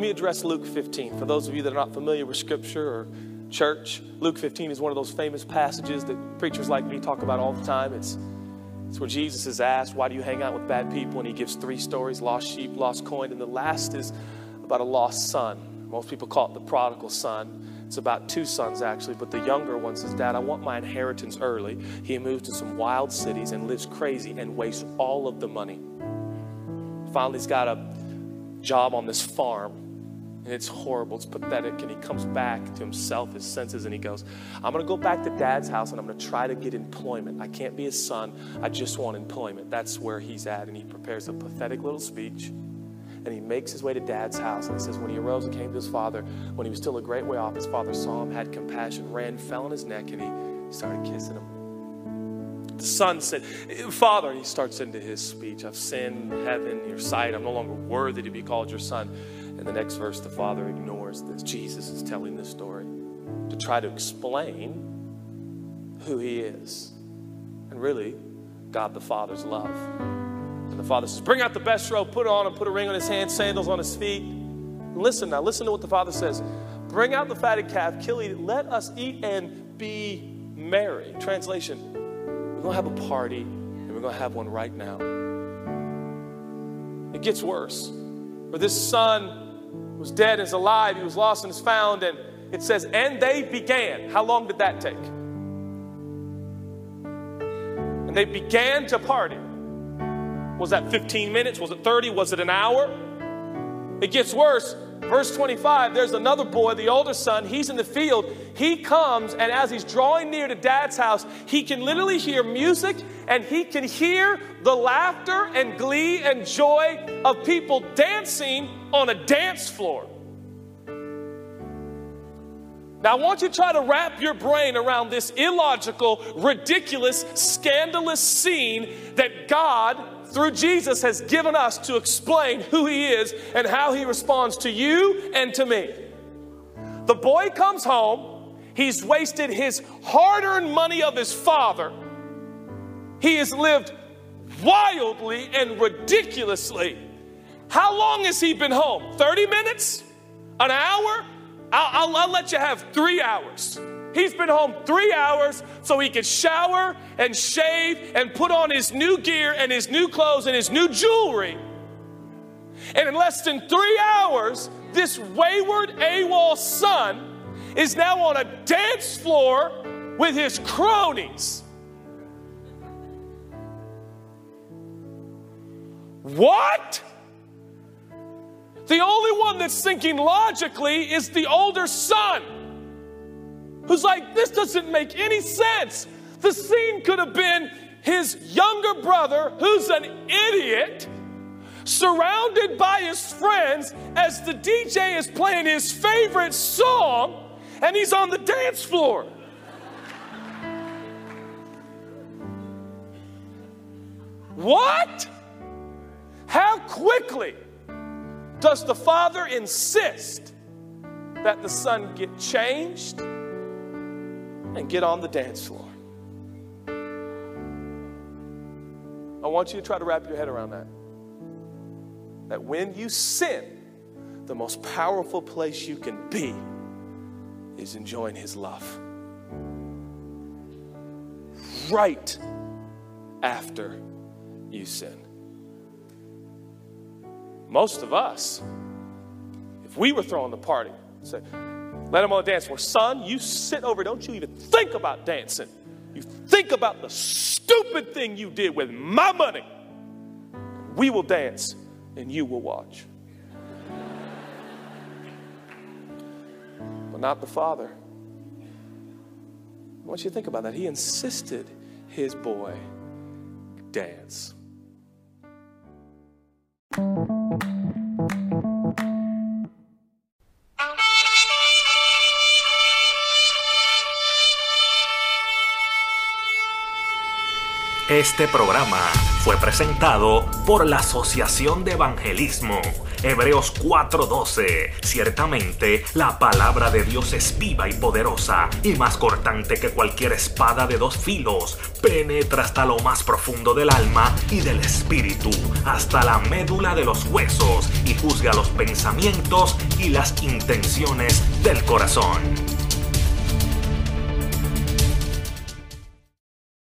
Let me address Luke 15. For those of you that are not familiar with Scripture or church, Luke 15 is one of those famous passages that preachers like me talk about all the time. It's, it's where Jesus is asked, Why do you hang out with bad people? And he gives three stories lost sheep, lost coin, and the last is about a lost son. Most people call it the prodigal son. It's about two sons, actually, but the younger one says, Dad, I want my inheritance early. He moves to some wild cities and lives crazy and wastes all of the money. Finally, he's got a job on this farm. And it's horrible, it's pathetic. And he comes back to himself, his senses, and he goes, I'm gonna go back to dad's house and I'm gonna try to get employment. I can't be his son, I just want employment. That's where he's at. And he prepares a pathetic little speech. And he makes his way to dad's house. And it says, When he arose and came to his father, when he was still a great way off, his father saw him, had compassion, ran, fell on his neck, and he started kissing him. The son said, Father, he starts into his speech, I've sinned, heaven, your sight, I'm no longer worthy to be called your son. And the next verse, the father ignores this. Jesus is telling this story to try to explain who he is. And really, God the Father's love. And the father says, Bring out the best robe, put it on him, put a ring on his hand, sandals on his feet. And listen now, listen to what the father says. Bring out the fatted calf, kill it, let us eat and be merry. Translation, we're going to have a party, and we're going to have one right now. It gets worse. For this son was dead is alive, he was lost and is found, and it says, and they began. How long did that take? And they began to party. Was that 15 minutes? Was it 30? Was it an hour? It gets worse. Verse 25, there's another boy, the older son. He's in the field. He comes, and as he's drawing near to dad's house, he can literally hear music and he can hear the laughter and glee and joy of people dancing on a dance floor. Now, I want you to try to wrap your brain around this illogical, ridiculous, scandalous scene that God through Jesus has given us to explain who He is and how He responds to you and to me. The boy comes home, he's wasted his hard earned money of his father, he has lived wildly and ridiculously. How long has he been home? 30 minutes? An hour? I'll, I'll, I'll let you have three hours. He's been home three hours so he could shower and shave and put on his new gear and his new clothes and his new jewelry. And in less than three hours, this wayward AWOL son is now on a dance floor with his cronies. What? The only one that's thinking logically is the older son who's like, This doesn't make any sense. The scene could have been his younger brother, who's an idiot, surrounded by his friends as the DJ is playing his favorite song and he's on the dance floor. What? How quickly does the father insist that the son get changed and get on the dance floor? I want you to try to wrap your head around that. That when you sin, the most powerful place you can be is enjoying His love. Right after you sin. Most of us, if we were throwing the party, say, let him on the dance floor. Son, you sit over, don't you even think about dancing. You think about the stupid thing you did with my money. We will dance and you will watch. But not the father. I want you to think about that. He insisted his boy dance. Este programa fue presentado por la Asociación de Evangelismo. Hebreos 4:12. Ciertamente, la palabra de Dios es viva y poderosa y más cortante que cualquier espada de dos filos. Penetra hasta lo más profundo del alma y del espíritu, hasta la médula de los huesos y juzga los pensamientos y las intenciones del corazón.